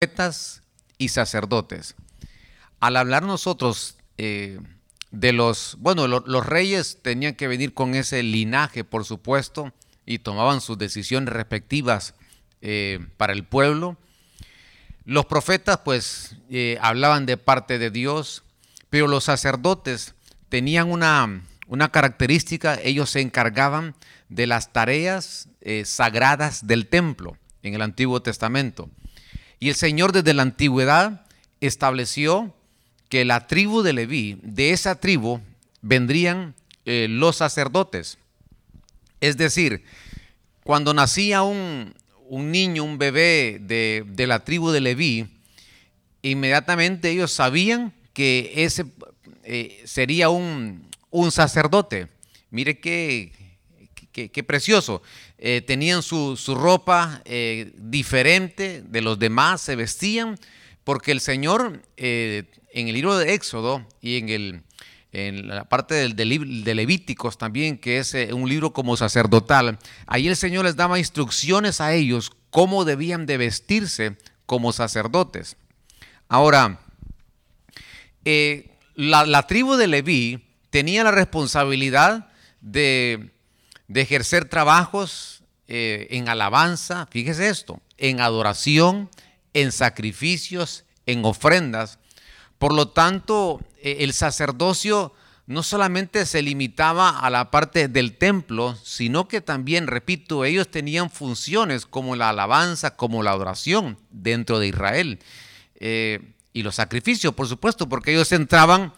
profetas y sacerdotes. Al hablar nosotros eh, de los, bueno, los reyes tenían que venir con ese linaje, por supuesto, y tomaban sus decisiones respectivas eh, para el pueblo. Los profetas pues eh, hablaban de parte de Dios, pero los sacerdotes tenían una, una característica, ellos se encargaban de las tareas sagradas del templo en el Antiguo Testamento. Y el Señor desde la antigüedad estableció que la tribu de Leví, de esa tribu vendrían eh, los sacerdotes. Es decir, cuando nacía un, niño, un bebé de, la tribu de Leví, inmediatamente ellos sabían que ese eh, sería un, sacerdote. Mire qué, qué precioso. Eh, tenían su, ropa eh, diferente de los demás, se vestían, porque el Señor eh, en el libro de Éxodo y en, el, en la parte del, de Levíticos también, que es un libro como sacerdotal, ahí el Señor les daba instrucciones a ellos cómo debían de vestirse como sacerdotes. Ahora, la, la tribu de Leví tenía la responsabilidad de de ejercer trabajos eh, en alabanza, fíjese esto, en adoración, en sacrificios, en ofrendas. Por lo tanto, eh, el sacerdocio no solamente se limitaba a la parte del templo, sino que también, repito, ellos tenían funciones como la alabanza, como la adoración dentro de Israel. Eh, y los sacrificios, por supuesto, porque ellos entraban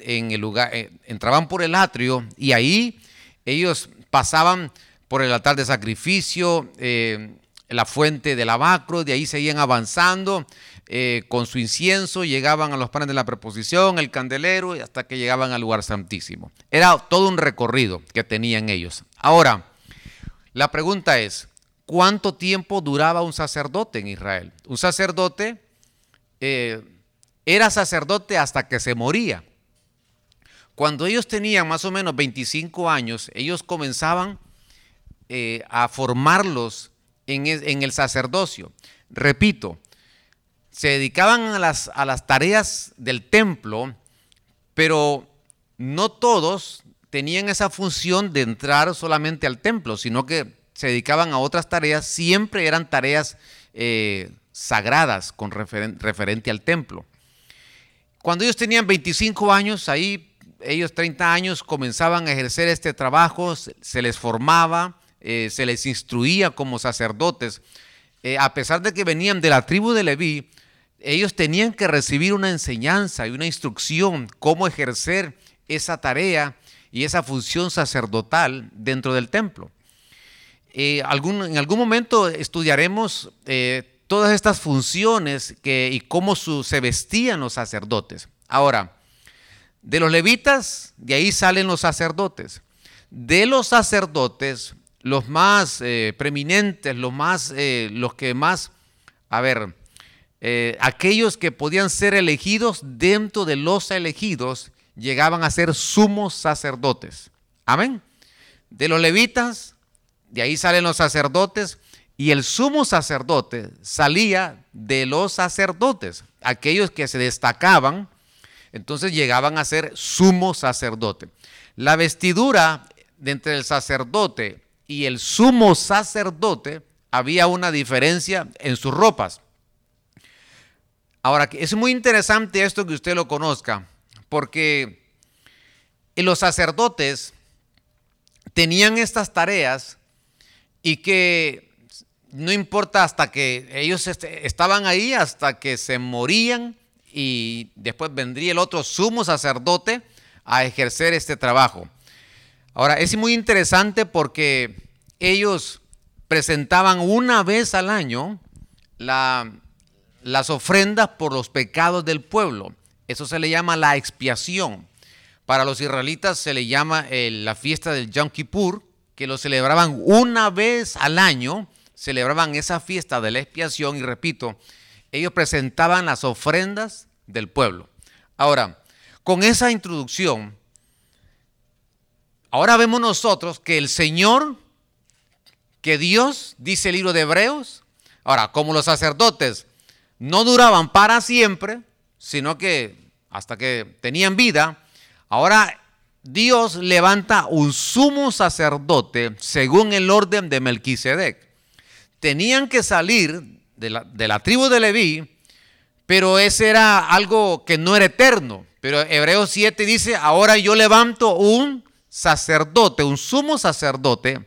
en el lugar, entraban por el atrio y ahí ellos pasaban por el altar de sacrificio, eh, la fuente del abacro, de ahí seguían avanzando eh, con su incienso, llegaban a los panes de la preposición, el candelero, y hasta que llegaban al lugar santísimo. Era todo un recorrido que tenían ellos. Ahora, la pregunta es, ¿cuánto tiempo duraba un sacerdote en Israel? Un sacerdote eh, era sacerdote hasta que se moría. Cuando ellos tenían más o menos 25 años, ellos comenzaban eh, a formarlos en, el sacerdocio. Repito, se dedicaban a las, tareas del templo, pero no todos tenían esa función de entrar solamente al templo, sino que se dedicaban a otras tareas, siempre eran tareas eh, sagradas con referente al templo. Cuando ellos tenían 25 años, ahí ellos 30 años comenzaban a ejercer este trabajo, se les formaba, eh, se les instruía como sacerdotes. Eh, a pesar de que venían de la tribu de Leví, ellos tenían que recibir una enseñanza y una instrucción, cómo ejercer esa tarea y esa función sacerdotal dentro del templo. Eh, en algún momento estudiaremos todas estas funciones y cómo se vestían los sacerdotes. Ahora, de los levitas, de ahí salen los sacerdotes. De los sacerdotes, los más eh, preeminentes, los, más, eh, los que más, a ver, eh, aquellos que podían ser elegidos dentro de los elegidos, llegaban a ser sumos sacerdotes. Amén. De los levitas, de ahí salen los sacerdotes, y el sumo sacerdote salía de los sacerdotes, aquellos que se destacaban entonces llegaban a ser sumo sacerdote. La vestidura de entre el sacerdote y el sumo sacerdote había una diferencia en sus ropas. Ahora, es muy interesante esto que usted lo conozca, porque los sacerdotes tenían estas tareas y que no importa hasta que ellos estaban ahí, hasta que se morían, y después vendría el otro sumo sacerdote a ejercer este trabajo. Ahora, es muy interesante porque ellos presentaban una vez al año las ofrendas por los pecados del pueblo. Eso se le llama la expiación. Para los israelitas se le llama eh, la fiesta del Yom Kippur, que lo celebraban una vez al año, celebraban esa fiesta de la expiación y repito, ellos presentaban las ofrendas del pueblo. Ahora, con esa introducción, ahora vemos nosotros que el Señor, que Dios, dice el libro de Hebreos, ahora, como los sacerdotes no duraban para siempre, sino que hasta que tenían vida. Ahora Dios levanta un sumo sacerdote según el orden de Melquisedec. Tenían que salir de la, de la tribu de Leví, pero ese era algo que no era eterno. Pero Hebreos 7 dice, ahora yo levanto un sacerdote, un sumo sacerdote,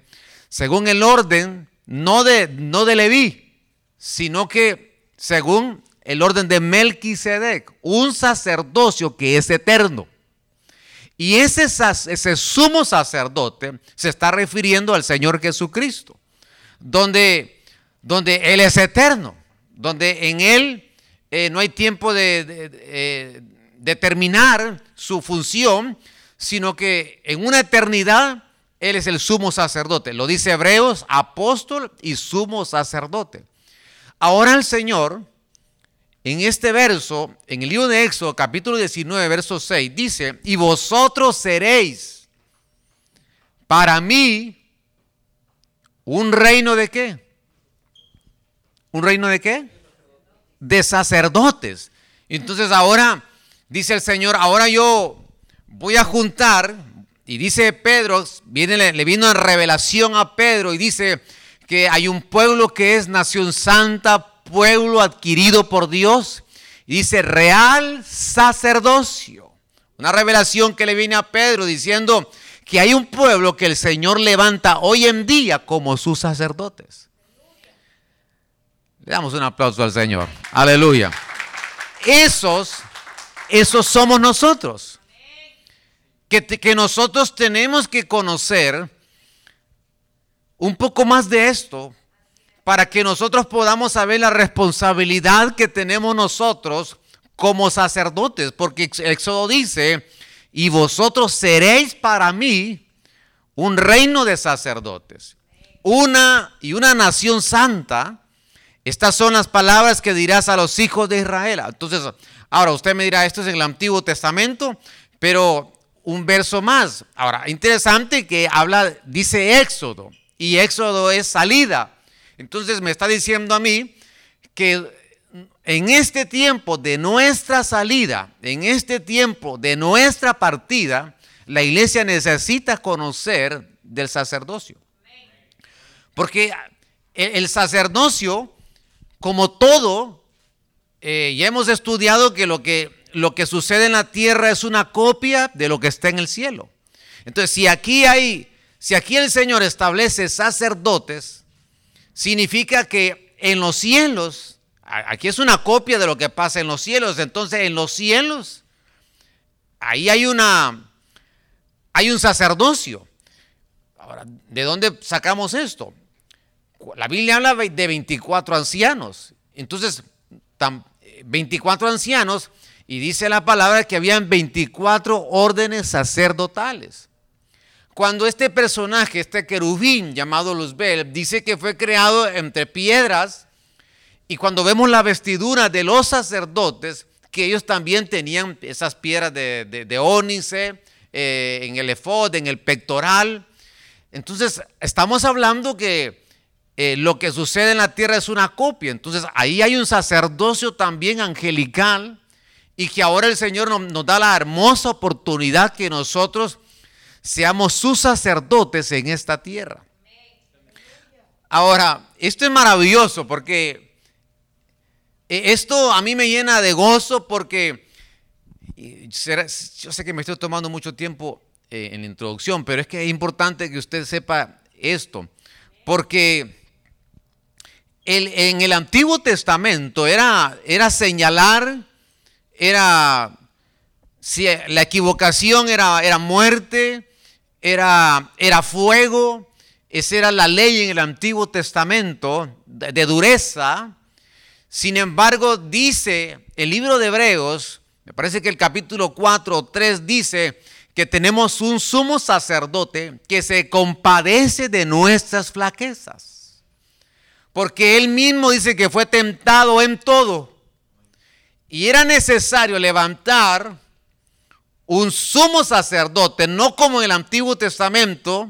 según el orden, no de, no de Leví, sino que según el orden de Melquisedec, un sacerdocio que es eterno. Y ese, ese sumo sacerdote se está refiriendo al Señor Jesucristo, donde, donde Él es eterno, donde en Él eh, no hay tiempo de, eh, determinar su función, sino que en una eternidad Él es el sumo sacerdote. Lo dice Hebreos, apóstol y sumo sacerdote. Ahora el Señor, en este verso, en el libro de Éxodo, capítulo 19, verso 6, dice, y vosotros seréis para mí un reino de qué? ¿Un reino de qué? De sacerdotes. Entonces ahora, dice el Señor, ahora yo voy a juntar, y dice Pedro, viene, le vino en revelación a Pedro y dice que hay un pueblo que es nación santa, pueblo adquirido por Dios, y dice real sacerdocio. Una revelación que le viene a Pedro diciendo que hay un pueblo que el Señor levanta hoy en día como sus sacerdotes. Le damos un aplauso al Señor. Aleluya. Esos, esos somos nosotros que, nosotros tenemos que conocer un poco más de esto para que nosotros podamos saber la responsabilidad que tenemos nosotros como sacerdotes, porque Éxodo dice, y vosotros seréis para mí un reino de sacerdotes, una y una nación santa. Estas son las palabras que dirás a los hijos de Israel. Entonces, ahora usted me dirá, esto es en el Antiguo Testamento, pero un verso más. Ahora, interesante que habla, dice Éxodo, y Éxodo es salida. Entonces me está diciendo a mí que en este tiempo de nuestra salida, en este tiempo de nuestra partida, la iglesia necesita conocer del sacerdocio. Porque el sacerdocio, como todo, eh, ya hemos estudiado que lo que lo que sucede en la tierra es una copia de lo que está en el cielo. Entonces, si aquí hay, si aquí el Señor establece sacerdotes, significa que en los cielos, aquí es una copia de lo que pasa en los cielos, entonces en los cielos, ahí hay una, hay un sacerdocio. Ahora, ¿de dónde sacamos esto? La Biblia habla de 24 ancianos. Entonces, 24 ancianos y dice la palabra que habían 24 órdenes sacerdotales. Cuando este personaje, este querubín llamado Luzbel, dice que fue creado entre piedras, y cuando vemos la vestidura de los sacerdotes, que ellos también tenían esas piedras de, de, ónice, eh, en el efod, en el pectoral. Entonces, estamos hablando que eh, lo que sucede en la tierra es una copia. Entonces, ahí hay un sacerdocio también angelical y que ahora el Señor nos, da la hermosa oportunidad que nosotros seamos sus sacerdotes en esta tierra. Ahora, esto es maravilloso porque eh, esto a mí me llena de gozo porque yo sé que me estoy tomando mucho tiempo eh, en la introducción, pero es que es importante que usted sepa esto, porque en el Antiguo Testamento era, señalar era, si la equivocación era, muerte, era, era fuego, esa era la ley en el Antiguo Testamento de, dureza. Sin embargo, dice el libro de Hebreos, me parece que el capítulo 4 o 3 dice que tenemos un sumo sacerdote que se compadece de nuestras flaquezas. Porque él mismo dice que fue tentado en todo, y era necesario levantar un sumo sacerdote, no como en el Antiguo Testamento,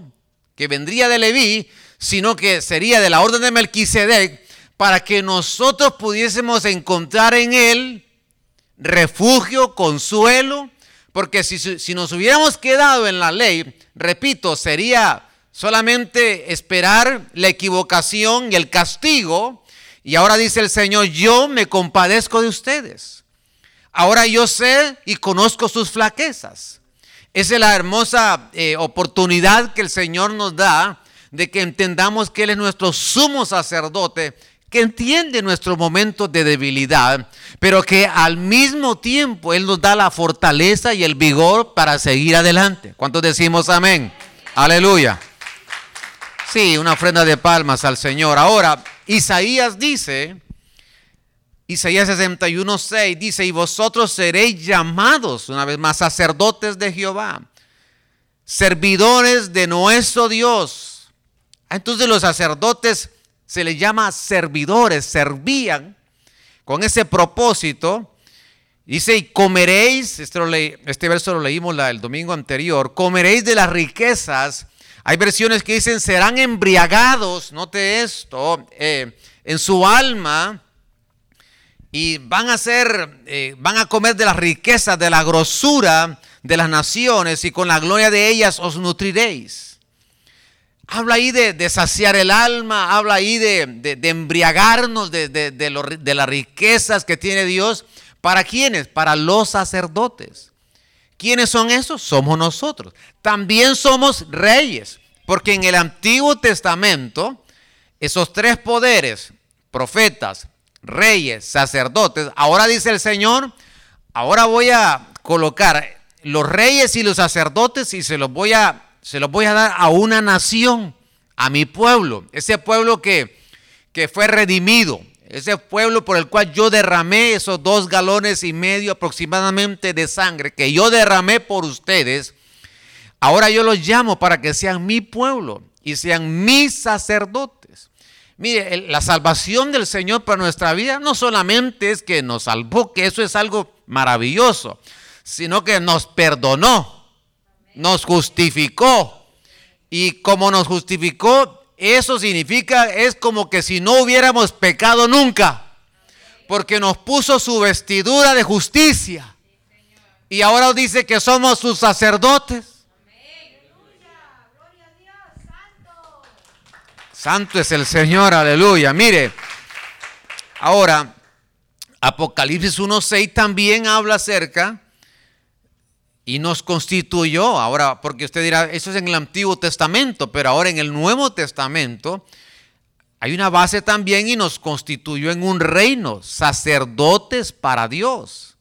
que vendría de Leví, sino que sería de la orden de Melquisedec, para que nosotros pudiésemos encontrar en Él refugio, consuelo, porque si, si, nos hubiéramos quedado en la ley, repito, sería solamente esperar la equivocación y el castigo. Y ahora dice el Señor, yo me compadezco de ustedes. Ahora yo sé y conozco sus flaquezas. Esa es la hermosa eh, oportunidad que el Señor nos da de que entendamos que Él es nuestro sumo sacerdote que entiende nuestros momentos de debilidad, pero que al mismo tiempo Él nos da la fortaleza y el vigor para seguir adelante. ¿Cuántos decimos amén? Aleluya. Sí, una ofrenda de palmas al Señor. Ahora, Isaías dice, Isaías 61, 6 dice, y vosotros seréis llamados, una vez más, sacerdotes de Jehová, servidores de nuestro Dios. Entonces los sacerdotes se les llama servidores, servían con ese propósito. Dice, y comeréis, este, este verso lo leímos el domingo anterior, comeréis de las riquezas. Hay versiones que dicen, serán embriagados, note esto, eh, en su alma y van a ser, eh, van a comer de las riquezas, de la grosura de las naciones y con la gloria de ellas os nutriréis. Habla ahí de, saciar el alma, habla ahí de, embriagarnos de, las riquezas que tiene Dios. ¿Para quiénes? Para los sacerdotes. ¿Quiénes son esos? Somos nosotros. También somos reyes, porque en el Antiguo Testamento, esos tres poderes, profetas, reyes, sacerdotes, ahora dice el Señor, ahora voy a colocar los reyes y los sacerdotes y se los voy a se los voy a dar a una nación, a mi pueblo, ese pueblo que, que fue redimido, ese pueblo por el cual yo derramé esos dos galones y medio aproximadamente de sangre que yo derramé por ustedes, ahora yo los llamo para que sean mi pueblo y sean mis sacerdotes. Mire, la salvación del Señor para nuestra vida no solamente es que nos salvó, que eso es algo maravilloso, sino que nos perdonó nos justificó. Y como nos justificó, eso significa, es como que si no hubiéramos pecado nunca. Porque nos puso su vestidura de justicia. Y ahora dice que somos sus sacerdotes. Santo es el Señor, aleluya. Mire, ahora, Apocalipsis 1.6 también habla acerca y nos constituyó. Ahora, porque usted dirá, eso es en el Antiguo Testamento, pero ahora en el Nuevo Testamento hay una base también y nos constituyó en un reino, sacerdotes para Dios.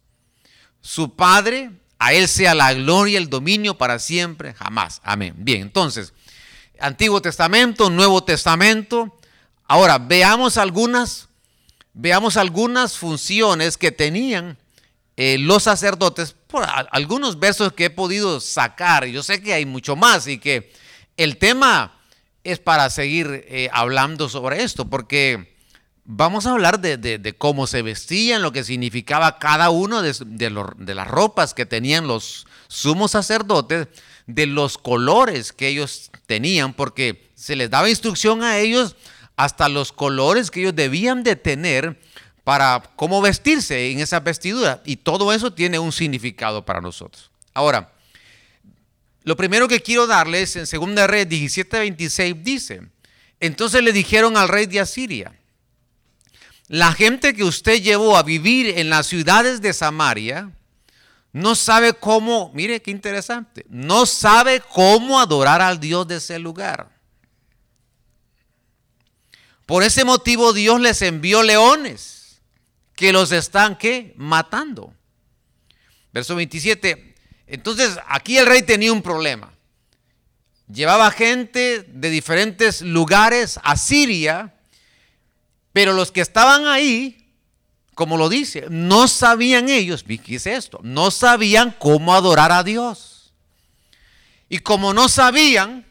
Su Padre, a Él sea la gloria el dominio para siempre, jamás. Amén. Bien, entonces, Antiguo Testamento, Nuevo Testamento. Ahora, veamos algunas, veamos algunas funciones que tenían eh, los sacerdotes, por algunos versos que he podido sacar, yo sé que hay mucho más y que el tema es para seguir eh, hablando sobre esto, porque vamos a hablar de, cómo se vestían, lo que significaba cada uno de, las ropas que tenían los sumos sacerdotes, de los colores que ellos tenían, porque se les daba instrucción a ellos hasta los colores que ellos debían de tener para cómo vestirse en esa vestidura. Y todo eso tiene un significado para nosotros. Ahora, lo primero que quiero darles en 2 Reyes 17:26 dice, entonces le dijeron al rey de Asiria, la gente que usted llevó a vivir en las ciudades de Samaria no sabe cómo, mire qué interesante, no sabe cómo adorar al Dios de ese lugar. Por ese motivo Dios les envió leones que los están ¿qué? matando. Verso 27. Entonces, aquí el rey tenía un problema. Llevaba gente de diferentes lugares a Siria, pero los que estaban ahí, como lo dice, no sabían ellos, ¿qué es esto? No sabían cómo adorar a Dios. Y como no sabían,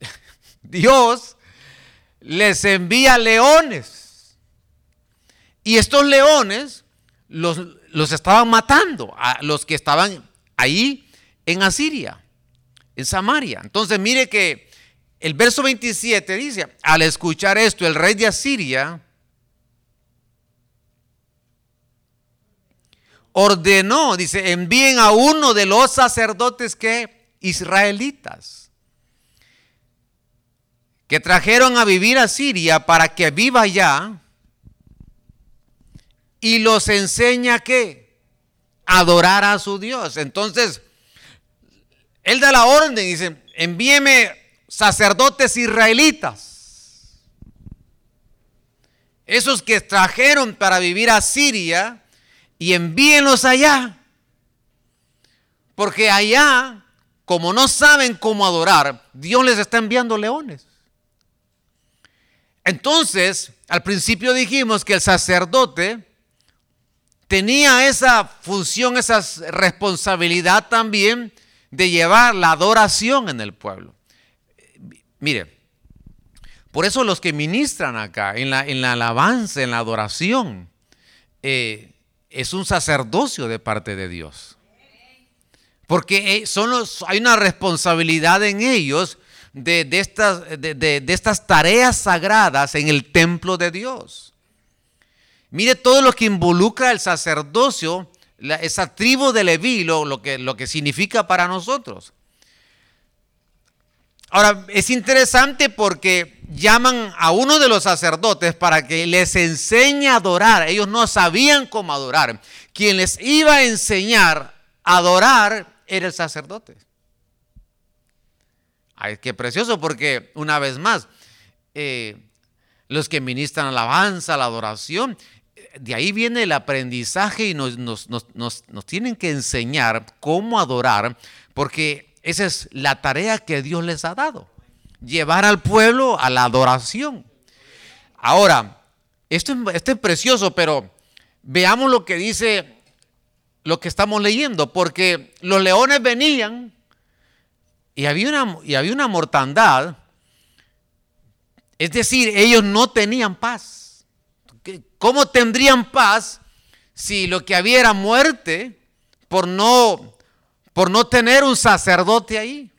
Dios les envía leones y estos leones los, los estaban matando, a los que estaban ahí en Asiria, en Samaria. Entonces mire que el verso 27 dice, al escuchar esto, el rey de Asiria ordenó, dice, envíen a uno de los sacerdotes que israelitas que trajeron a vivir a Siria para que viva allá y los enseña que adorar a su Dios. Entonces, él da la orden, dice, envíeme sacerdotes israelitas. Esos que trajeron para vivir a Siria y envíenlos allá. Porque allá, como no saben cómo adorar, Dios les está enviando leones. Entonces, al principio dijimos que el sacerdote tenía esa función, esa responsabilidad también de llevar la adoración en el pueblo. Mire, por eso los que ministran acá, en la, en la alabanza, en la adoración, eh, es un sacerdocio de parte de Dios. Porque eh, son hay una responsabilidad en ellos de, estas, de estas tareas sagradas en el templo de Dios. Mire todo lo que involucra el sacerdocio, esa tribu de Leví, lo, que, lo que significa para nosotros. Ahora, es interesante porque llaman a uno de los sacerdotes para que les enseñe a adorar. Ellos no sabían cómo adorar. Quien les iba a enseñar a adorar era el sacerdote. Ay, qué precioso, porque una vez más, eh, los que ministran alabanza, la adoración, de ahí viene el aprendizaje y nos, tienen que enseñar cómo adorar, porque esa es la tarea que Dios les ha dado, llevar al pueblo a la adoración. Ahora, esto, esto es precioso, pero veamos lo que dice lo que estamos leyendo, porque los leones venían y había una, y había una mortandad, es decir, ellos no tenían paz. ¿Cómo tendrían paz si lo que había era muerte por no, por no tener un sacerdote ahí?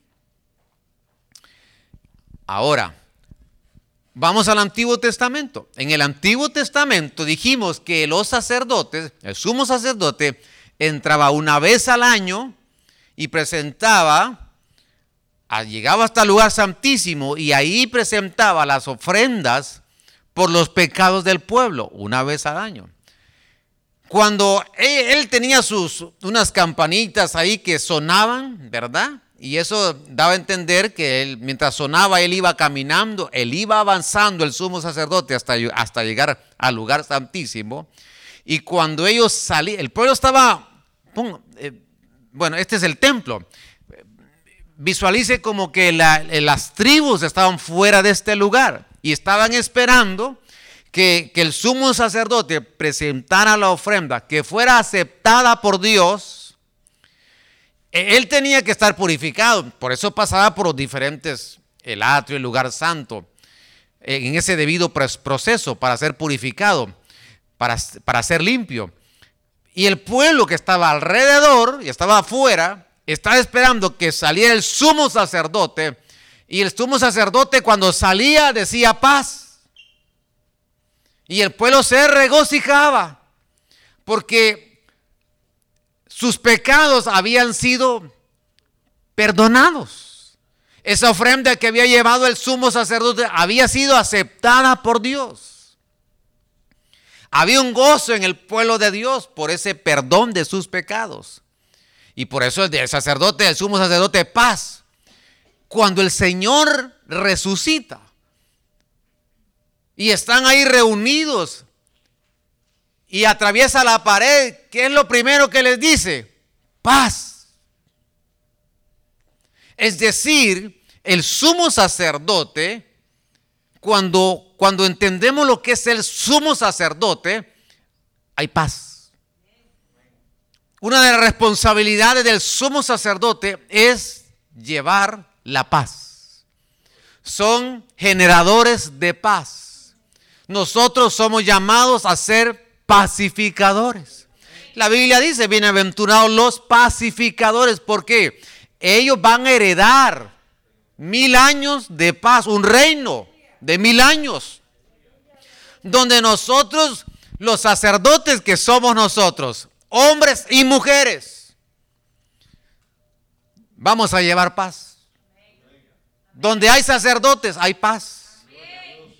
Ahora, vamos al Antiguo Testamento. En el Antiguo Testamento dijimos que los sacerdotes, el sumo sacerdote, entraba una vez al año y presentaba, llegaba hasta el lugar santísimo y ahí presentaba las ofrendas por los pecados del pueblo una vez al año. Cuando él, tenía sus unas campanitas ahí que sonaban, ¿verdad? Y eso daba a entender que él, mientras sonaba, él iba caminando, él iba avanzando, el sumo sacerdote, hasta, hasta llegar al lugar santísimo. Y cuando ellos salían, el pueblo estaba, eh, bueno, este es el templo. Visualice como que las tribus estaban fuera de este lugar y estaban esperando que, el sumo sacerdote presentara la ofrenda que fuera aceptada por Dios. E, él tenía que estar purificado, por eso pasaba por los diferentes, el atrio, el lugar santo, en ese debido proceso para ser purificado, para, para ser limpio. Y el pueblo que estaba alrededor y estaba afuera, estaba esperando que saliera el sumo sacerdote y el sumo sacerdote cuando salía decía paz. Y el pueblo se regocijaba porque sus pecados habían sido perdonados. Esa ofrenda que había llevado el sumo sacerdote había sido aceptada por Dios. Había un gozo en el pueblo de Dios por ese perdón de sus pecados. Y por eso el sacerdote, el sumo sacerdote, paz cuando el Señor resucita y están ahí reunidos y atraviesa la pared, ¿qué es lo primero que les dice? Paz. Es decir, el sumo sacerdote, cuando, cuando entendemos lo que es el sumo sacerdote, hay paz. Una de las responsabilidades del sumo sacerdote es llevar la paz. Son generadores de paz. Nosotros somos llamados a ser pacificadores. La Biblia dice, bienaventurados los pacificadores, porque ellos van a heredar mil años de paz, un reino de mil años, donde nosotros, los sacerdotes que somos nosotros, hombres y mujeres, vamos a llevar paz. Donde hay sacerdotes, hay paz.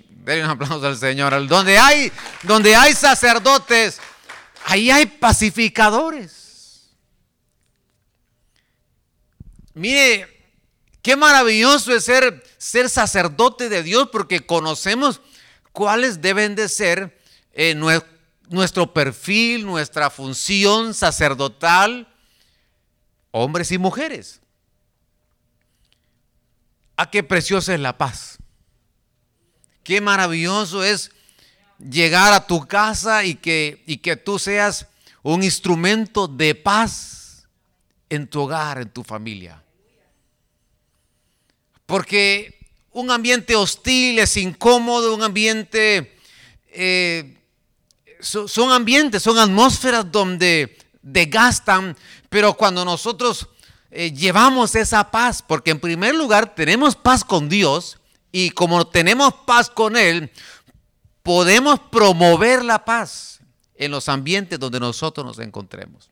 Denle un aplauso al Señor. Donde hay, donde hay sacerdotes, ahí hay pacificadores. Mire, qué maravilloso es ser, ser sacerdote de Dios porque conocemos cuáles deben de ser eh, nuestro perfil, nuestra función sacerdotal, hombres y mujeres. Ah, qué preciosa es la paz. Qué maravilloso es llegar a tu casa y que, y que tú seas un instrumento de paz en tu hogar, en tu familia. Porque un ambiente hostil es incómodo, un ambiente... Eh, son ambientes, son atmósferas donde desgastan, pero cuando nosotros eh, llevamos esa paz, porque en primer lugar tenemos paz con Dios y como tenemos paz con Él, podemos promover la paz en los ambientes donde nosotros nos encontremos.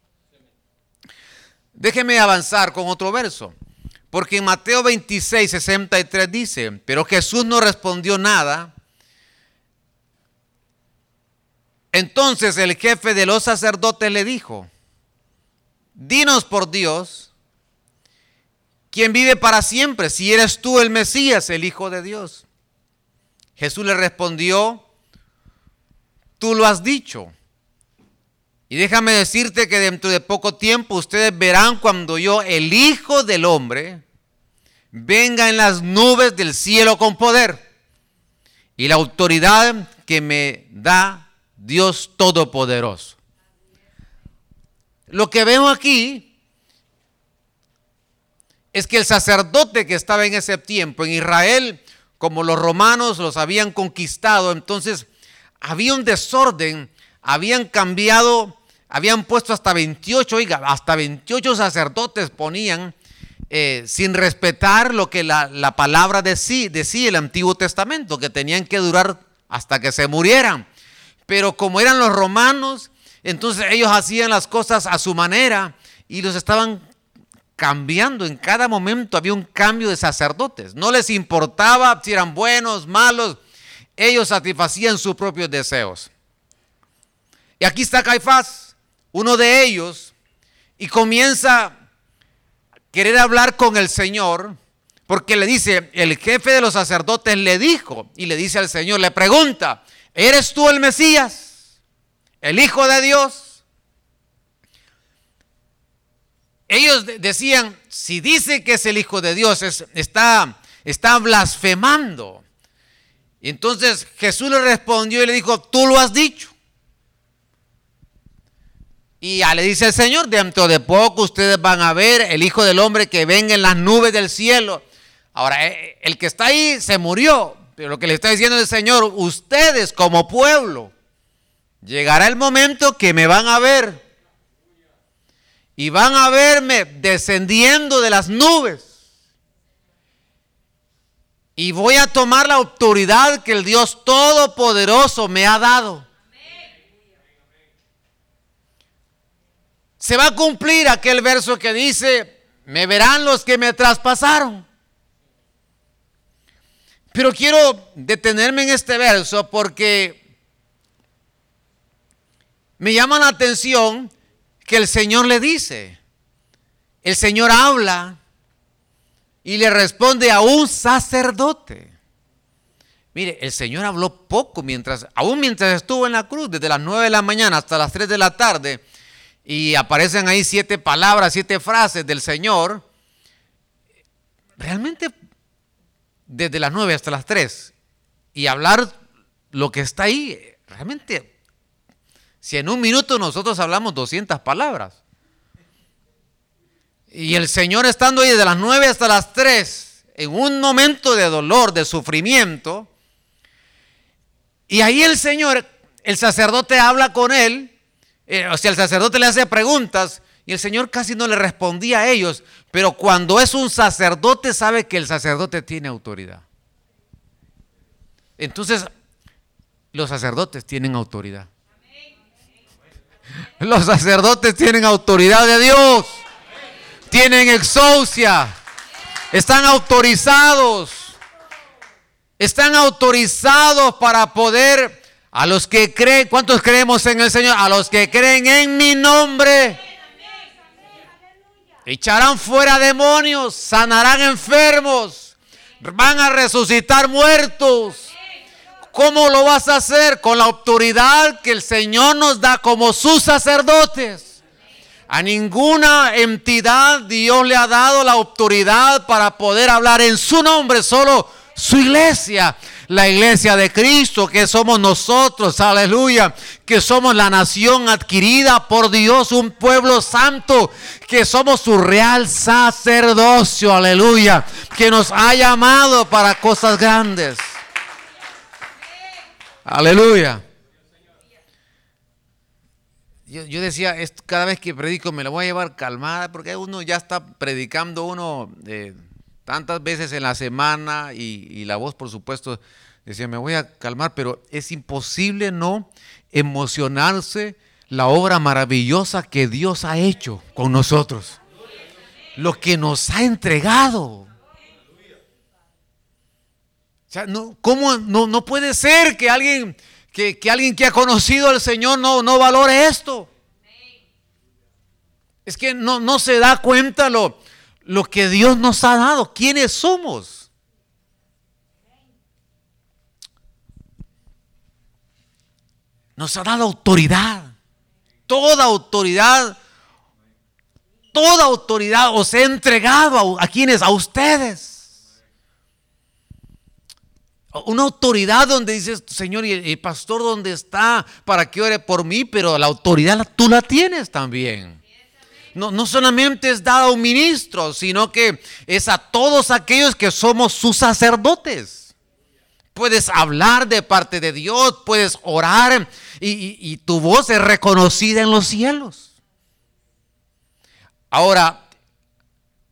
Déjeme avanzar con otro verso, porque en Mateo 26, 63 dice, pero Jesús no respondió nada. Entonces el jefe de los sacerdotes le dijo, dinos por Dios, quien vive para siempre, si eres tú el Mesías, el Hijo de Dios. Jesús le respondió, tú lo has dicho. Y déjame decirte que dentro de poco tiempo ustedes verán cuando yo, el Hijo del Hombre, venga en las nubes del cielo con poder y la autoridad que me da Dios Todopoderoso. Lo que veo aquí es que el sacerdote que estaba en ese tiempo en Israel, como los romanos los habían conquistado, entonces había un desorden, habían cambiado, habían puesto hasta 28, oiga, hasta 28 sacerdotes ponían eh, sin respetar lo que la, la palabra decía, decía el Antiguo Testamento, que tenían que durar hasta que se murieran. Pero como eran los romanos, entonces ellos hacían las cosas a su manera y los estaban cambiando, en cada momento había un cambio de sacerdotes. No les importaba si eran buenos, malos, ellos satisfacían sus propios deseos. Y aquí está Caifás, uno de ellos, y comienza a querer hablar con el Señor, porque le dice, el jefe de los sacerdotes le dijo, y le dice al Señor, le pregunta, ¿eres tú el Mesías, el Hijo de Dios? Ellos decían, si dice que es el Hijo de Dios, está, está blasfemando. Entonces Jesús le respondió y le dijo, tú lo has dicho. Y ya le dice el Señor, dentro de poco ustedes van a ver el Hijo del Hombre que venga en las nubes del cielo. Ahora, eh, el que está ahí se murió, pero lo que le está diciendo el Señor, ustedes como pueblo, llegará el momento que me van a ver y van a verme descendiendo de las nubes. Y voy a tomar la autoridad que el Dios Todopoderoso me ha dado. Se va a cumplir aquel verso que dice, me verán los que me traspasaron. Pero quiero detenerme en este verso porque me llama la atención que el Señor le dice. El Señor habla y le responde a un sacerdote. Mire, el Señor habló poco mientras, aún mientras estuvo en la cruz, desde las 9 de la mañana hasta las 3 de la tarde, y aparecen ahí siete palabras, siete frases del Señor. Realmente, desde las 9 hasta las 3, y hablar lo que está ahí, realmente si en un minuto nosotros hablamos 200 palabras. Y el Señor estando ahí de las 9 hasta las 3, en un momento de dolor, de sufrimiento, y ahí el Señor, el sacerdote habla con él, eh, o sea, el sacerdote le hace preguntas, y el Señor casi no le respondía a ellos, pero cuando es un sacerdote sabe que el sacerdote tiene autoridad. Entonces, los sacerdotes tienen autoridad. Los sacerdotes tienen autoridad de Dios. Tienen exousia. Están autorizados. Están autorizados para poder a los que creen, ¿cuántos creemos en el Señor? A los que creen en mi nombre. Echarán fuera demonios, sanarán enfermos, van a resucitar muertos. ¿Cómo lo vas a hacer? Con la autoridad que el Señor nos da como sus sacerdotes. A ninguna entidad Dios le ha dado la autoridad para poder hablar en su nombre, solo su iglesia, la iglesia de Cristo, que somos nosotros, aleluya, que somos la nación adquirida por Dios, un pueblo santo, que somos su real sacerdocio, aleluya, que nos ha llamado para cosas grandes. Aleluya. Yo, decía, cada vez que predico me la voy a llevar calmada, porque uno ya está predicando uno... Eh, tantas veces en la semana y, la voz, por supuesto, decía, me voy a calmar, pero es imposible no emocionarse la obra maravillosa que Dios ha hecho con nosotros. Lo que nos ha entregado. Sea, no, ¿cómo no, puede ser que alguien que, alguien que ha conocido al Señor no, no valore esto? Es que no, no se da cuenta lo, lo que Dios nos ha dado, quiénes somos. Nos ha dado autoridad, toda autoridad, toda autoridad os he entregado a, quienes, a ustedes. Una autoridad donde dices, Señor, y el pastor dónde está para que ore por mí, pero la autoridad tú la tienes también no, solamente es dado a un ministro, sino que es a todos aquellos que somos sus sacerdotes. Puedes hablar de parte de Dios, puedes orar y, y tu voz es reconocida en los cielos. Ahora,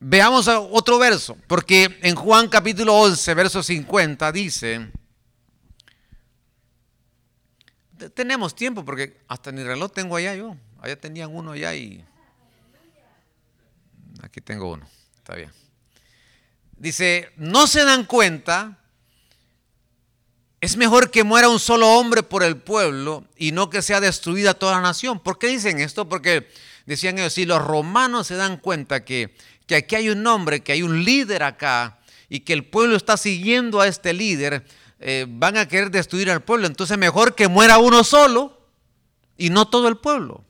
veamos otro verso, porque en Juan capítulo 11, verso 50 dice, tenemos tiempo porque hasta mi reloj tengo allá yo, allá tenían uno allá y Aquí tengo uno. Está bien. Dice, no se dan cuenta, es mejor que muera un solo hombre por el pueblo y no que sea destruida toda la nación. ¿Por qué dicen esto? Porque decían ellos, si los romanos se dan cuenta que, que aquí hay un hombre, que hay un líder acá y que el pueblo está siguiendo a este líder, eh, van a querer destruir al pueblo. Entonces mejor que muera uno solo y no todo el pueblo.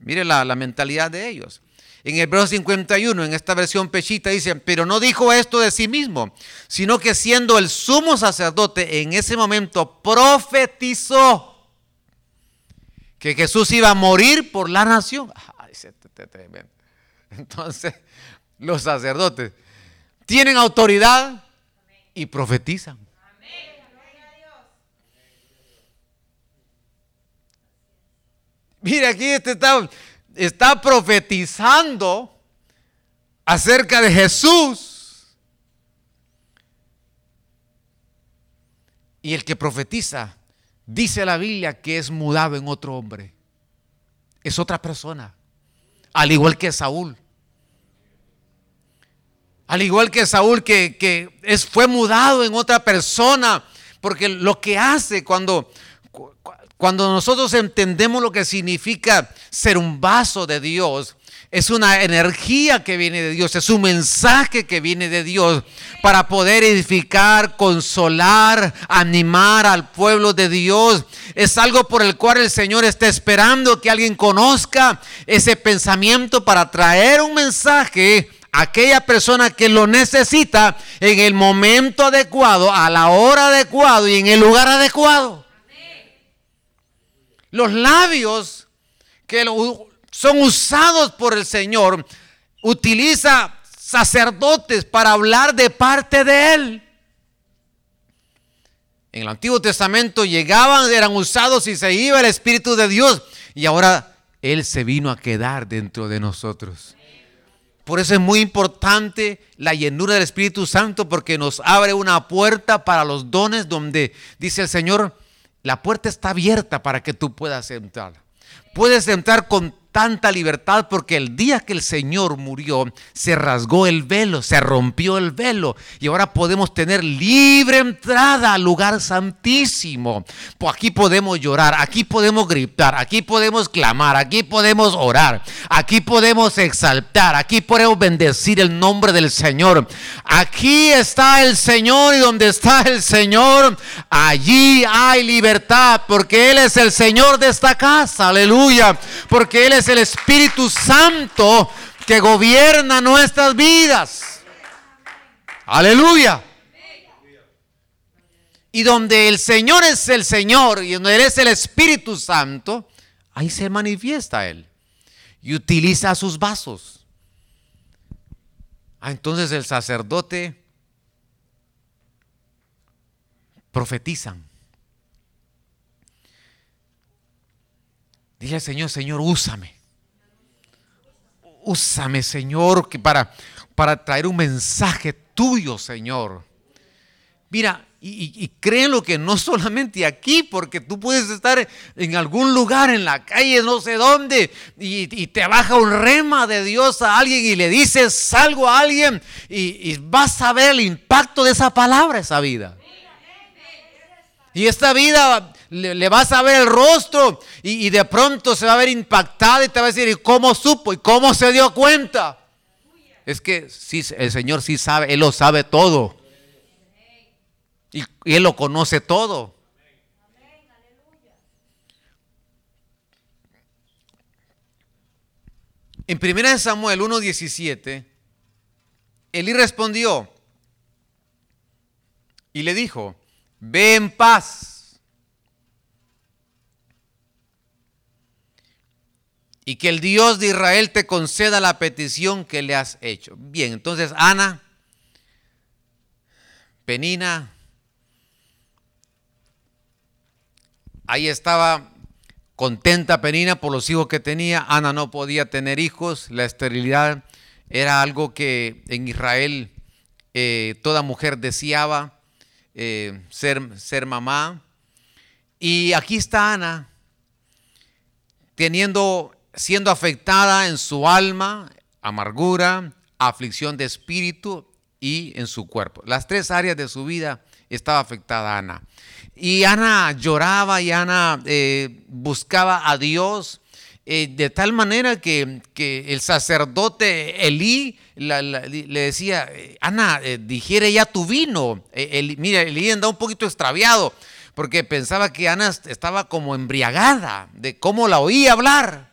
Mire la, mentalidad de ellos. En verso 51, en esta versión pechita, dice, pero no dijo esto de sí mismo, sino que siendo el sumo sacerdote en ese momento profetizó que Jesús iba a morir por la nación. Entonces, los sacerdotes tienen autoridad y profetizan. Mira, aquí este está está profetizando acerca de Jesús. Y el que profetiza, dice la Biblia que es mudado en otro hombre. Es otra persona. Al igual que Saúl. Al igual que Saúl que, es, fue mudado en otra persona. Porque lo que hace cuando, cuando nosotros entendemos lo que significa ser un vaso de Dios, es una energía que viene de Dios, es un mensaje que viene de Dios para poder edificar, consolar, animar al pueblo de Dios. Es algo por el cual el Señor está esperando que alguien conozca ese pensamiento para traer un mensaje a aquella persona que lo necesita en el momento adecuado, a la hora adecuada y en el lugar adecuado. Los labios que son usados por el Señor, utiliza sacerdotes para hablar de parte de Él. En el Antiguo Testamento llegaban, eran usados y se iba el Espíritu de Dios. Y ahora Él se vino a quedar dentro de nosotros. Por eso es muy importante la llenura del Espíritu Santo porque nos abre una puerta para los dones donde dice el Señor, la puerta está abierta para que tú puedas entrar. Puedes entrar con tanta libertad porque el día que el Señor murió se rasgó el velo, se rompió el velo y ahora podemos tener libre entrada al lugar santísimo. Pues aquí podemos llorar, aquí podemos gritar, aquí podemos clamar, aquí podemos orar, aquí podemos exaltar, aquí podemos bendecir el nombre del Señor. Aquí está el Señor y donde está el Señor, allí hay libertad porque Él es el Señor de esta casa, aleluya, porque Él es es el Espíritu Santo que gobierna nuestras vidas. Aleluya. Y donde el Señor es el Señor y donde Él es el Espíritu Santo, ahí se manifiesta Él. Y utiliza sus vasos. Ah, entonces el sacerdote profetizan. Dile al Señor, Señor, úsame. Úsame, Señor, que para, para traer un mensaje tuyo, Señor. Mira, y, créelo que no solamente aquí, porque tú puedes estar en algún lugar, en la calle, no sé dónde, y, y te baja un rema de Dios a alguien y le dices algo a alguien y, vas a ver el impacto de esa palabra, esa vida. Y esta vida le, vas a ver el rostro y, de pronto se va a ver impactada y te va a decir, ¿y cómo supo? ¿Y cómo se dio cuenta? Es que sí, el Señor sí sabe, Él lo sabe todo. Y, Él lo conoce todo. En 1 Samuel 1.17, Elí respondió y le dijo, ve en paz y que el Dios de Israel te conceda la petición que le has hecho. Bien, entonces Ana, Penina, ahí estaba contenta Penina por los hijos que tenía, Ana no podía tener hijos, la esterilidad era algo que en Israel eh, toda mujer deseaba eh, ser, ser mamá. Y aquí está Ana, teniendo siendo afectada en su alma, amargura, aflicción de espíritu y en su cuerpo. Las tres áreas de su vida estaba afectada Ana. Y Ana lloraba y Ana eh, buscaba a Dios eh, de tal manera que, el sacerdote Elí le decía, Ana, eh, digiere ya tu vino. mira, Elí andaba un poquito extraviado porque pensaba que Ana estaba como embriagada de cómo la oía hablar.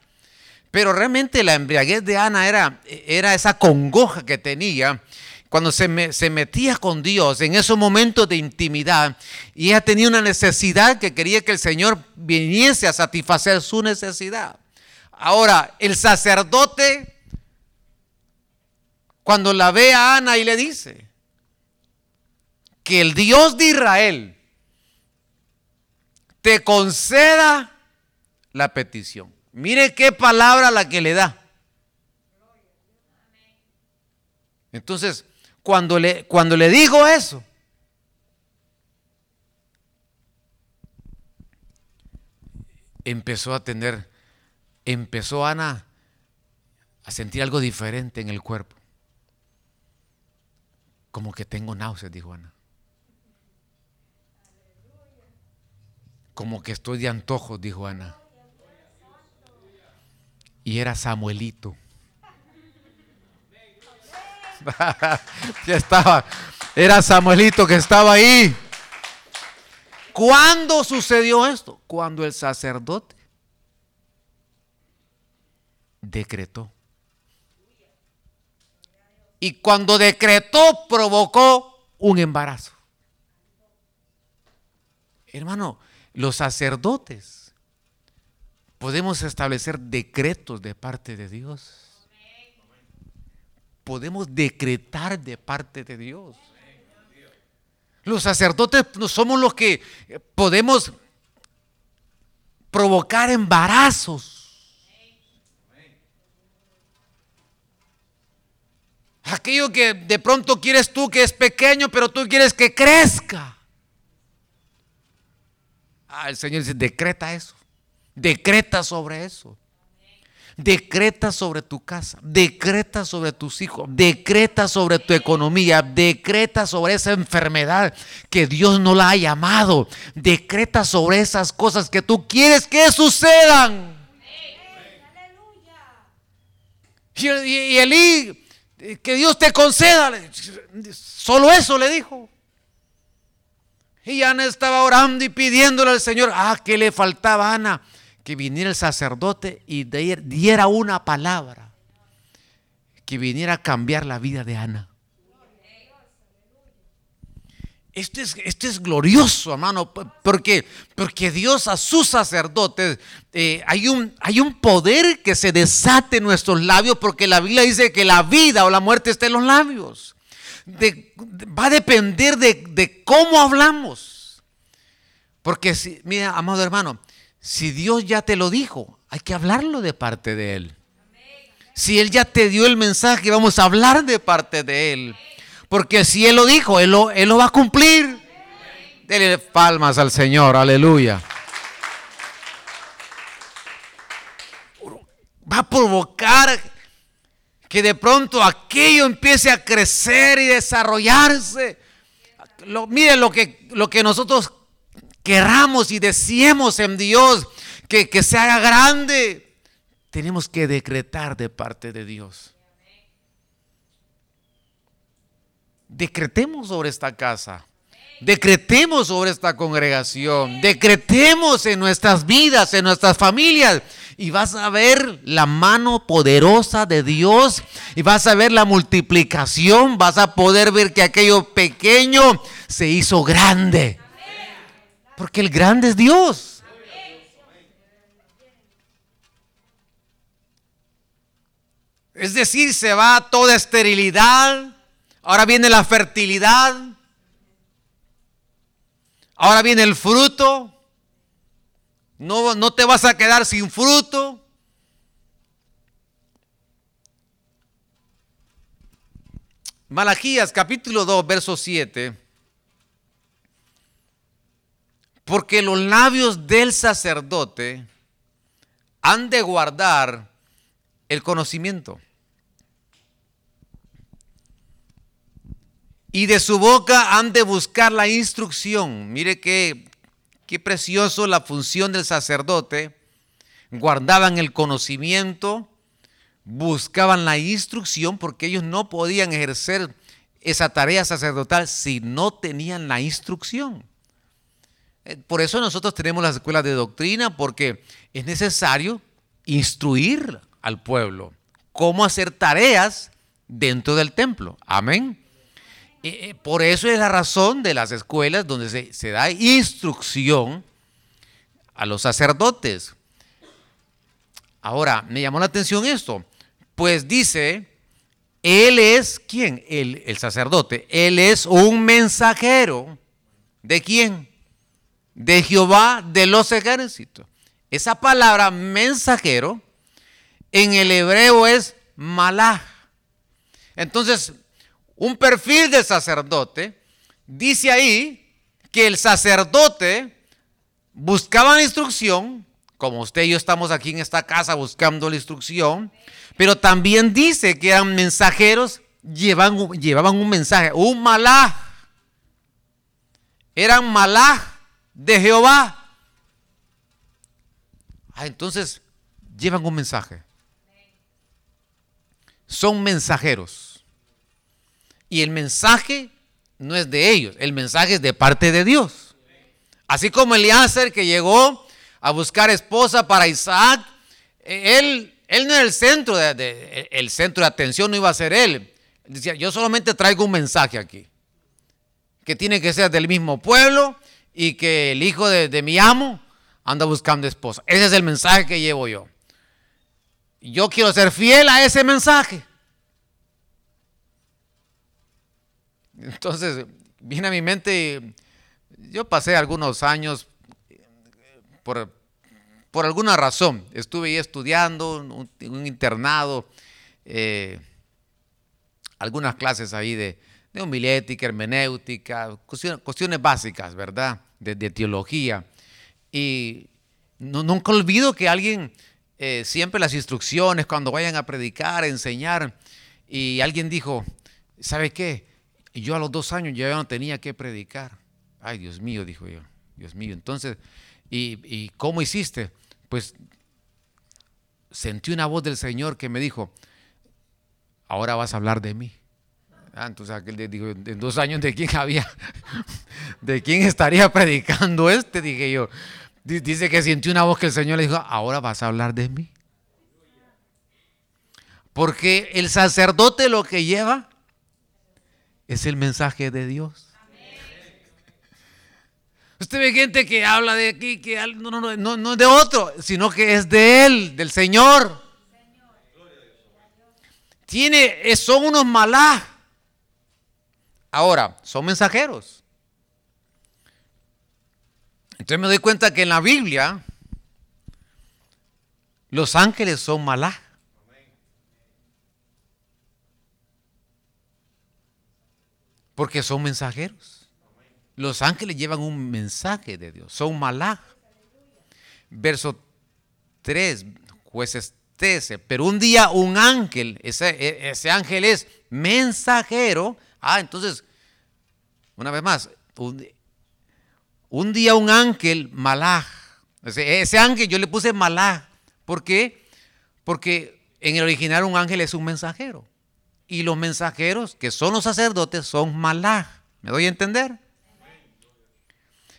Pero realmente la embriaguez de Ana era, era esa congoja que tenía cuando se, se, metía con Dios en esos momentos de intimidad y ella tenía una necesidad que quería que el Señor viniese a satisfacer su necesidad. Ahora, el sacerdote, cuando la ve a Ana y le dice que el Dios de Israel te conceda la petición. Mire qué palabra la que le da. Entonces, cuando le, cuando le dijo eso, empezó a tener, empezó Ana a sentir algo diferente en el cuerpo. Como que tengo náuseas, dijo Ana. Como que estoy de antojos, dijo Ana y era Samuelito. ya estaba, era Samuelito que estaba ahí. ¿Cuándo sucedió esto? Cuando el sacerdote decretó. Y cuando decretó provocó un embarazo. Hermano, los sacerdotes Podemos establecer decretos de parte de Dios. Podemos decretar de parte de Dios. Los sacerdotes no somos los que podemos provocar embarazos. Aquello que de pronto quieres tú que es pequeño, pero tú quieres que crezca. Ah, el Señor dice, decreta eso Decreta sobre eso. Decreta sobre tu casa, decreta sobre tus hijos, decreta sobre tu economía, decreta sobre esa enfermedad que Dios no la ha llamado, decreta sobre esas cosas que tú quieres que sucedan. Y, y Elí, que Dios te conceda, solo eso le dijo. Y Ana estaba orando y pidiéndole al Señor, ah, que le faltaba Ana que viniera el sacerdote y diera una palabra que viniera a cambiar la vida de Ana. Esto es, esto es glorioso, hermano, porque, porque Dios a sus sacerdotes eh, hay, un, hay un poder que se desate en nuestros labios, porque la Biblia dice que la vida o la muerte está en los labios. va a depender de, de cómo hablamos. Porque, si, mira, amado hermano, si Dios ya te lo dijo, hay que hablarlo de parte de Él. Si Él ya te dio el mensaje, vamos a hablar de parte de Él. Porque si Él lo dijo, Él lo, va a cumplir. Dele palmas al Señor, aleluya. Va a provocar que de pronto aquello empiece a crecer y desarrollarse. Lo, mire lo que, lo que nosotros queramos y deseemos en Dios que, que se haga grande, tenemos que decretar de parte de Dios. Decretemos sobre esta casa. Decretemos sobre esta congregación. Decretemos en nuestras vidas, en nuestras familias. Y vas a ver la mano poderosa de Dios. Y vas a ver la multiplicación. Vas a poder ver que aquello pequeño se hizo grande. Porque el grande es Dios. Es decir, se va toda esterilidad. Ahora viene la fertilidad. Ahora viene el fruto. No, no te vas a quedar sin fruto. Malaquías capítulo 2, verso 7. Porque los labios del sacerdote han de guardar el conocimiento. Y de su boca han de buscar la instrucción. Mire qué, qué precioso la función del sacerdote. Guardaban el conocimiento, buscaban la instrucción, porque ellos no podían ejercer esa tarea sacerdotal si no tenían la instrucción. Eh, por eso nosotros tenemos las escuelas de doctrina, porque es necesario instruir al pueblo cómo hacer tareas dentro del templo. Amén. Eh, por eso es la razón de las escuelas donde se, se da instrucción a los sacerdotes. Ahora, me llamó la atención esto, pues dice, él es, ¿quién? El, el sacerdote, él es un mensajero. ¿De quién? De Jehová de los ejércitos. Esa palabra mensajero en el hebreo es malaj. Entonces, un perfil de sacerdote dice ahí que el sacerdote buscaba la instrucción, como usted y yo estamos aquí en esta casa buscando la instrucción, pero también dice que eran mensajeros, llevaban, llevaban un mensaje, un malaj. Eran malaj de Jehová. Ah, entonces llevan un mensaje. Son mensajeros. Y el mensaje no es de ellos, el mensaje es de parte de Dios. Así como Eliezer que llegó a buscar esposa para Isaac, él, él no era el centro de, el centro de atención, no iba a ser él. Decía, yo solamente traigo un mensaje aquí, que tiene que ser del mismo pueblo, y que el hijo de, mi amo anda buscando esposa. Ese es el mensaje que llevo yo. Yo quiero ser fiel a ese mensaje. Entonces, viene a mi mente, yo pasé algunos años por, por alguna razón, estuve ahí estudiando un, un internado, eh, algunas clases ahí de, de homilética, hermenéutica, cuestiones básicas, ¿verdad? De, teología. Y, no, nunca olvido que alguien, eh, siempre las instrucciones, cuando vayan a predicar, enseñar, y alguien dijo, ¿sabe qué? Yo a los dos años ya no tenía que predicar. Ay, Dios mío, dijo yo, Dios mío. Entonces, ¿y, y cómo hiciste? Pues sentí una voz del Señor que me dijo, ahora vas a hablar de mí. Ah, entonces aquel dijo, en dos años de quién había, de quién estaría predicando este, dije yo. Dice que sintió una voz que el Señor le dijo, ahora vas a hablar de mí. Porque el sacerdote lo que lleva es el mensaje de Dios. Usted ve gente que habla de aquí, que no, no, no, no, es de otro, sino que es de Él, del Señor. Tiene, son unos malá. Ahora, son mensajeros. Entonces me doy cuenta que en la Biblia los ángeles son malá. Porque son mensajeros. Los ángeles llevan un mensaje de Dios, son malá. Verso 3, jueces 13. Pero un día un ángel, ese, ese ángel es mensajero. Ah, entonces una vez más, un, día un ángel, malaj, ese, ángel yo le puse malaj. ¿Por qué? Porque en el original un ángel es un mensajero. Y los mensajeros, que son los sacerdotes, son malaj. ¿Me doy a entender?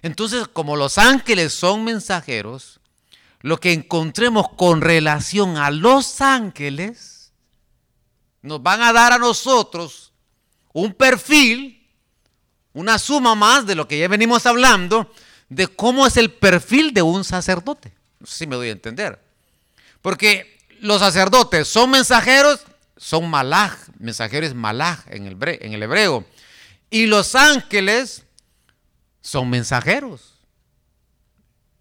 Entonces, como los ángeles son mensajeros, lo que encontremos con relación a los ángeles, nos van a dar a nosotros un perfil una suma más de lo que ya venimos hablando de cómo es el perfil de un sacerdote. No sé si me doy a entender. Porque los sacerdotes son mensajeros, son malaj, mensajeros malaj en el, en el hebreo. Y los ángeles son mensajeros.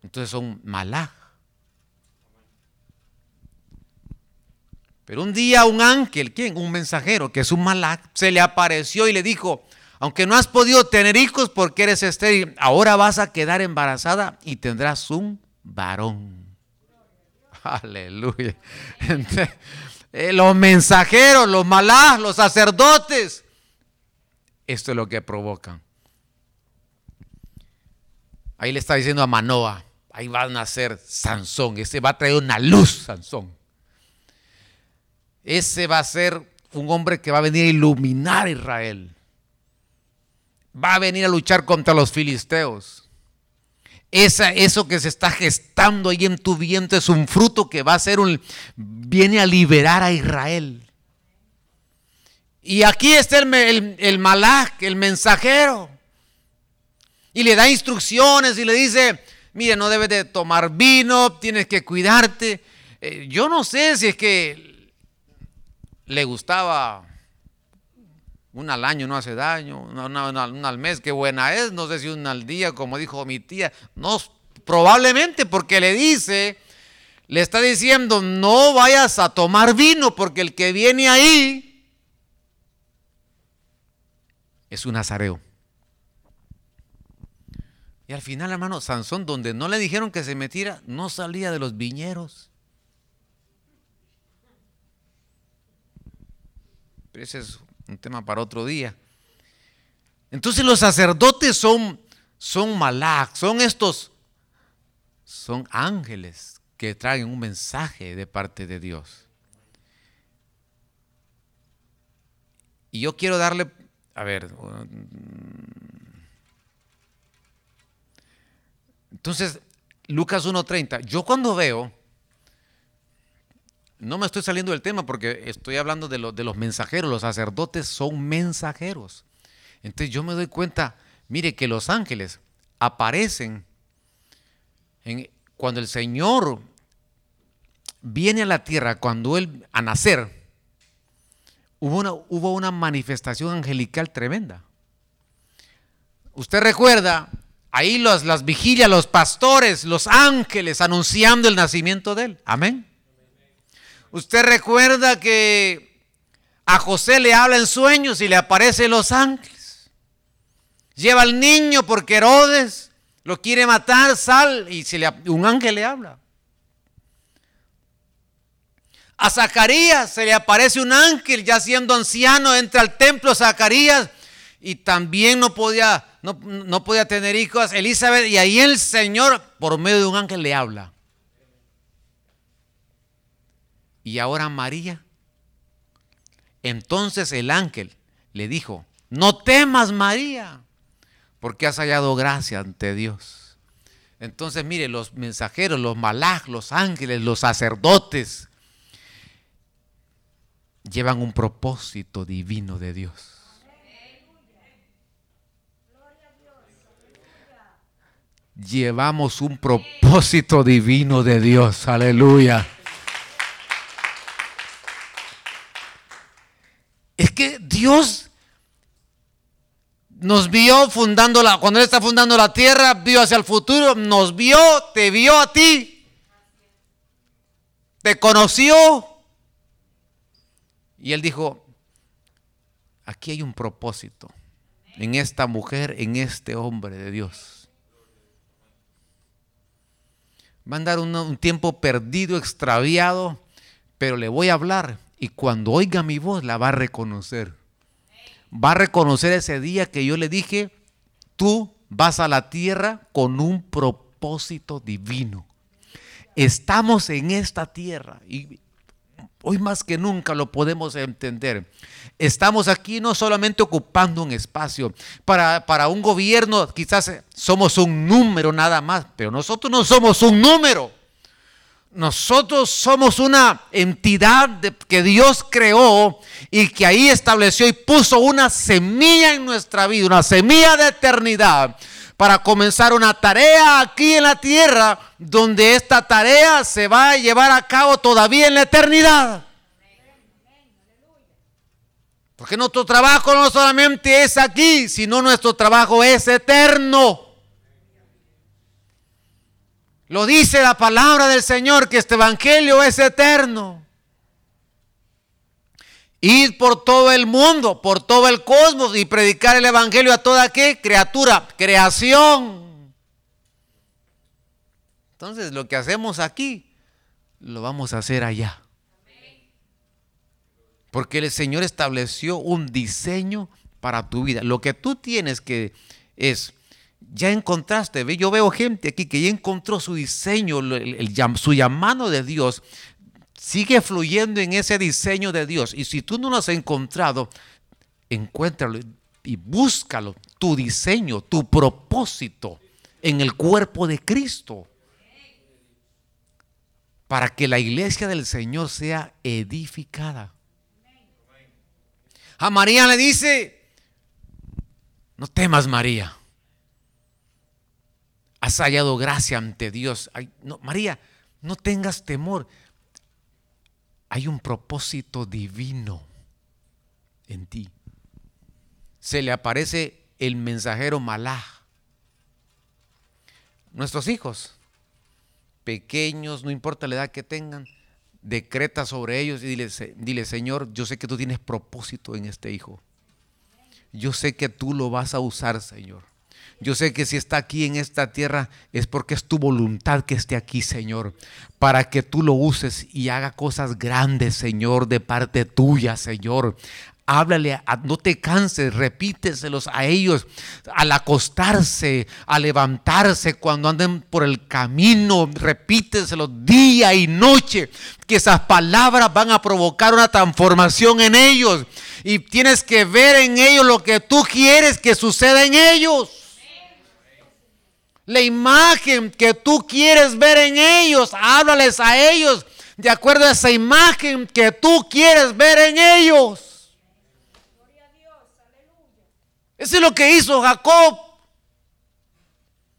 Entonces son malaj. Pero un día un ángel, ¿quién? Un mensajero, que es un malaj, se le apareció y le dijo, aunque no has podido tener hijos porque eres estéril, ahora vas a quedar embarazada y tendrás un varón. Aleluya. Eh, los mensajeros, los malás, los sacerdotes. Esto es lo que provocan. Ahí le está diciendo a Manoa, ahí va a nacer Sansón, ese va a traer una luz, Sansón. Ese va a ser un hombre que va a venir a iluminar a Israel va a venir a luchar contra los filisteos. Esa, eso que se está gestando ahí en tu vientre es un fruto que va a ser un, viene a liberar a Israel. Y aquí está el, el, el el mensajero. Y le da instrucciones y le dice, mire, no debes de tomar vino, tienes que cuidarte. Eh, yo no sé si es que le gustaba una al año no hace daño, una, al mes, qué buena es, no sé si una al día, como dijo mi tía, no, probablemente porque le dice, le está diciendo, no vayas a tomar vino, porque el que viene ahí es un nazareo. Y al final, hermano, Sansón, donde no le dijeron que se metiera, no salía de los viñeros. Pero ese es un tema para otro día. Entonces los sacerdotes son, son malak, son estos, son ángeles que traen un mensaje de parte de Dios. Y yo quiero darle, a ver, entonces Lucas 1.30, yo cuando veo no me estoy saliendo del tema porque estoy hablando de, de los mensajeros. Los sacerdotes son mensajeros. Entonces yo me doy cuenta, mire que los ángeles aparecen en, cuando el Señor viene a la tierra, cuando Él, a nacer, hubo una, hubo una manifestación angelical tremenda. Usted recuerda, ahí las vigilias, los pastores, los ángeles anunciando el nacimiento de Él. Amén. Usted recuerda que a José le habla en sueños y le aparecen los ángeles. Lleva al niño porque Herodes lo quiere matar, sal, y un ángel le habla. A Zacarías se le aparece un ángel, ya siendo anciano, entra al templo Zacarías y también no podía, no, no podía tener hijos. Elizabeth, y ahí el Señor, por medio de un ángel, le habla. Y ahora María. Entonces el ángel le dijo, no temas María, porque has hallado gracia ante Dios. Entonces, mire, los mensajeros, los malaj, los ángeles, los sacerdotes, llevan un propósito divino de Dios. Llevamos un propósito divino de Dios. Aleluya. Es que Dios nos vio fundando la, cuando Él está fundando la tierra, vio hacia el futuro, nos vio, te vio a ti, te conoció. Y Él dijo, aquí hay un propósito en esta mujer, en este hombre de Dios. Va a andar un, un tiempo perdido, extraviado, pero le voy a hablar y cuando oiga mi voz la va a reconocer va a reconocer ese día que yo le dije, tú vas a la tierra con un propósito divino. Estamos en esta tierra y hoy más que nunca lo podemos entender. Estamos aquí no solamente ocupando un espacio. Para, para un gobierno quizás somos un número nada más, pero nosotros no somos un número. Nosotros somos una entidad que Dios creó y que ahí estableció y puso una semilla en nuestra vida, una semilla de eternidad para comenzar una tarea aquí en la tierra donde esta tarea se va a llevar a cabo todavía en la eternidad. Porque nuestro trabajo no solamente es aquí, sino nuestro trabajo es eterno. Lo dice la palabra del Señor que este evangelio es eterno. Ir por todo el mundo, por todo el cosmos y predicar el evangelio a toda qué criatura, creación. Entonces, lo que hacemos aquí lo vamos a hacer allá. Porque el Señor estableció un diseño para tu vida. Lo que tú tienes que es ya encontraste, ¿ve? yo veo gente aquí que ya encontró su diseño, su llamado de Dios, sigue fluyendo en ese diseño de Dios. Y si tú no lo has encontrado, encuéntralo y búscalo, tu diseño, tu propósito en el cuerpo de Cristo. Para que la iglesia del Señor sea edificada. A María le dice, no temas María has hallado gracia ante Dios. María, no tengas temor. Hay un propósito divino en ti. Se le aparece el mensajero Malá. Nuestros hijos, pequeños, no importa la edad que tengan, decreta sobre ellos y dile, Señor, yo sé que tú tienes propósito en este hijo. Yo sé que tú lo vas a usar, Señor. Yo sé que si está aquí en esta tierra es porque es tu voluntad que esté aquí, Señor, para que tú lo uses y haga cosas grandes, Señor, de parte tuya, Señor. Háblale, no te canses, repíteselos a ellos al acostarse, al levantarse, cuando anden por el camino, repíteselos día y noche, que esas palabras van a provocar una transformación en ellos. Y tienes que ver en ellos lo que tú quieres que suceda en ellos. La imagen que tú quieres ver en ellos, háblales a ellos de acuerdo a esa imagen que tú quieres ver en ellos. Eso es lo que hizo Jacob.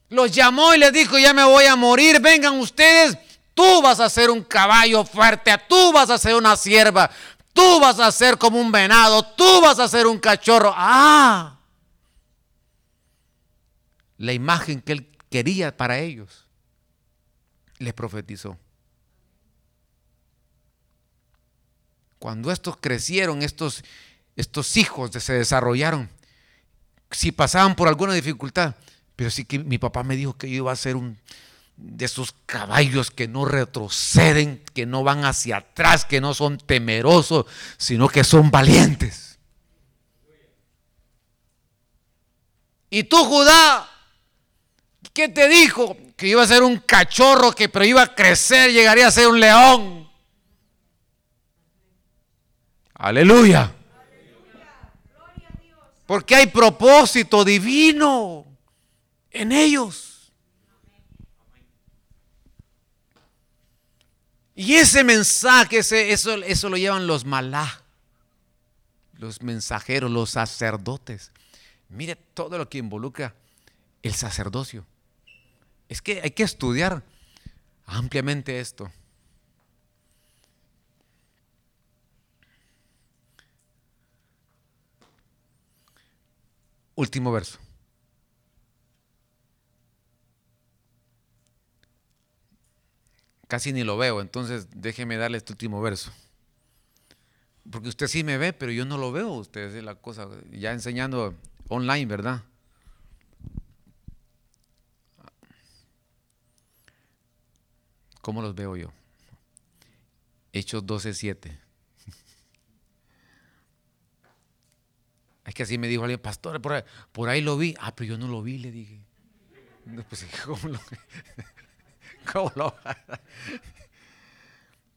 Los llamó y les dijo, ya me voy a morir, vengan ustedes, tú vas a ser un caballo fuerte, tú vas a ser una sierva, tú vas a ser como un venado, tú vas a ser un cachorro. Ah, la imagen que él quería para ellos, les profetizó. Cuando estos crecieron, estos, estos hijos se desarrollaron, si pasaban por alguna dificultad, Pero sí que mi papá me dijo que yo iba a ser un de esos caballos que no retroceden, que no van hacia atrás, que no son temerosos, sino que son valientes. ¿Y tú, Judá? ¿Qué te dijo? Que iba a ser un cachorro, que pero iba a crecer, llegaría a ser un león. Aleluya. Porque hay propósito divino en ellos. Y ese mensaje, ese, eso, eso lo llevan los malá, los mensajeros, los sacerdotes. Mire todo lo que involucra el sacerdocio. Es que hay que estudiar ampliamente esto. Último verso. Casi ni lo veo, entonces déjeme darle este último verso. Porque usted sí me ve, pero yo no lo veo. Usted es la cosa, ya enseñando online, ¿verdad? ¿Cómo los veo yo? Hechos 12:7. Es que así me dijo alguien, pastor, por ahí, lo vi. Ah, pero yo no lo vi, le dije. Pues, ¿cómo lo, ¿cómo lo?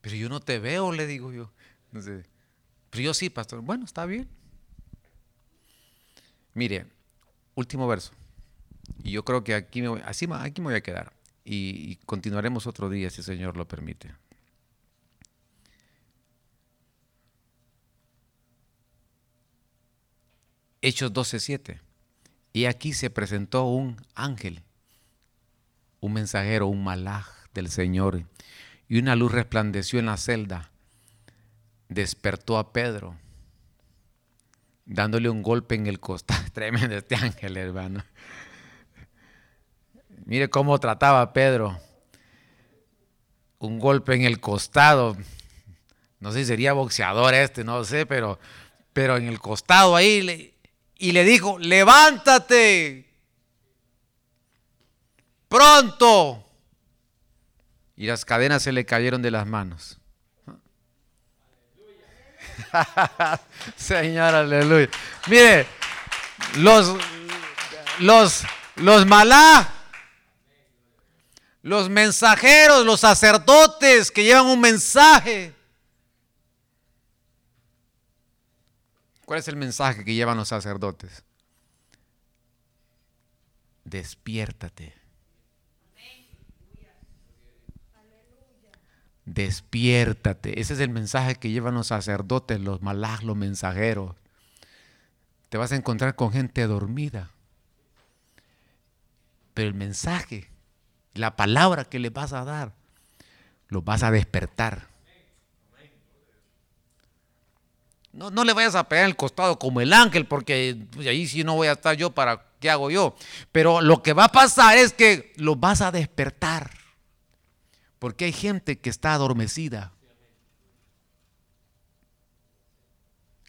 Pero yo no te veo, le digo yo. pero yo sí, pastor. Bueno, está bien. Mire, último verso. Y yo creo que aquí me voy, así, aquí me voy a quedar y, continuaremos otro día si el Señor lo permite. Hechos 12:7. Y aquí se presentó un ángel, un mensajero, un malaj del Señor, y una luz resplandeció en la celda. Despertó a Pedro, dándole un golpe en el costado. Tremendo este ángel, hermano. Mire cómo trataba Pedro. Un golpe en el costado. No sé si sería boxeador este, no sé, pero, pero en el costado ahí. y le dijo, levántate. Pronto. Y las cadenas se le cayeron de las manos. Señor, aleluya. Mire, los, los, los malá los mensajeros, los sacerdotes que llevan un mensaje. ¿Cuál es el mensaje que llevan los sacerdotes? Despiértate. Despiértate. Ese es el mensaje que llevan los sacerdotes, los malaj, los mensajeros. Te vas a encontrar con gente dormida. Pero el mensaje la palabra que le vas a dar, lo vas a despertar. No, no le vayas a pegar el costado como el ángel, porque pues, ahí sí no voy a estar yo para qué hago yo. Pero lo que va a pasar es que lo vas a despertar. Porque hay gente que está adormecida.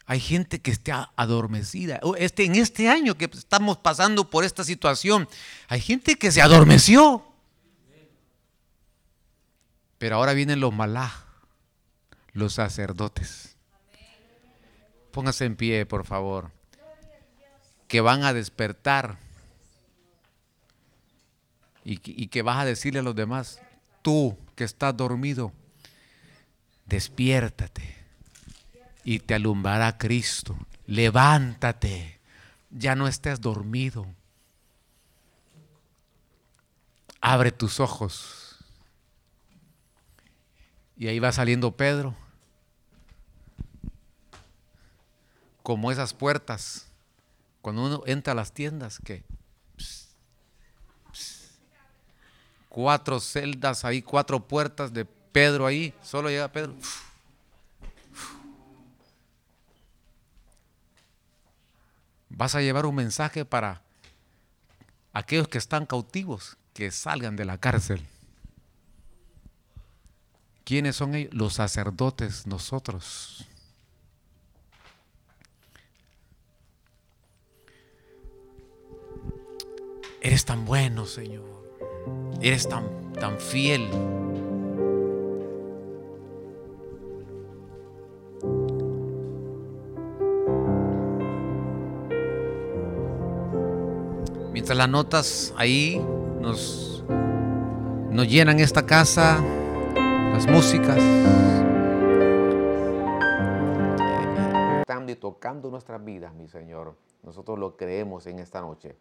Hay gente que está adormecida. Este, en este año que estamos pasando por esta situación, hay gente que se adormeció. Pero ahora vienen los malá, los sacerdotes. Póngase en pie, por favor. Que van a despertar. Y, que vas a decirle a los demás, tú que estás dormido, despiértate y te alumbrará Cristo. Levántate, ya no estés dormido. Abre tus ojos y ahí va saliendo Pedro. Como esas puertas. Cuando uno entra a las tiendas, que cuatro celdas ahí, cuatro puertas de Pedro ahí. Solo llega Pedro. Vas a llevar un mensaje para aquellos que están cautivos, que salgan de la cárcel. ¿Quiénes son ellos? Los sacerdotes, nosotros. Eres tan bueno, Señor. Eres tan, tan fiel. Mientras las notas ahí nos, nos llenan esta casa, las músicas. y tocando nuestras vidas, mi Señor. Nosotros lo creemos en esta noche.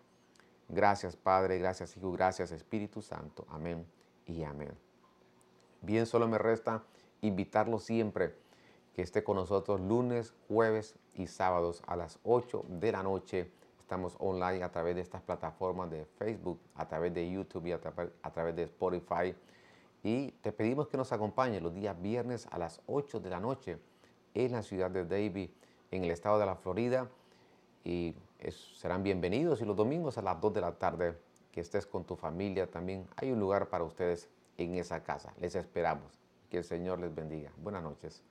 Gracias, Padre, gracias, Hijo, gracias, Espíritu Santo. Amén y amén. Bien, solo me resta invitarlo siempre que esté con nosotros lunes, jueves y sábados a las 8 de la noche. Estamos online a través de estas plataformas de Facebook, a través de YouTube y a, a través de Spotify. Y te pedimos que nos acompañe los días viernes a las 8 de la noche en la ciudad de Davie en el estado de la Florida y serán bienvenidos y los domingos a las 2 de la tarde que estés con tu familia también. Hay un lugar para ustedes en esa casa. Les esperamos. Que el Señor les bendiga. Buenas noches.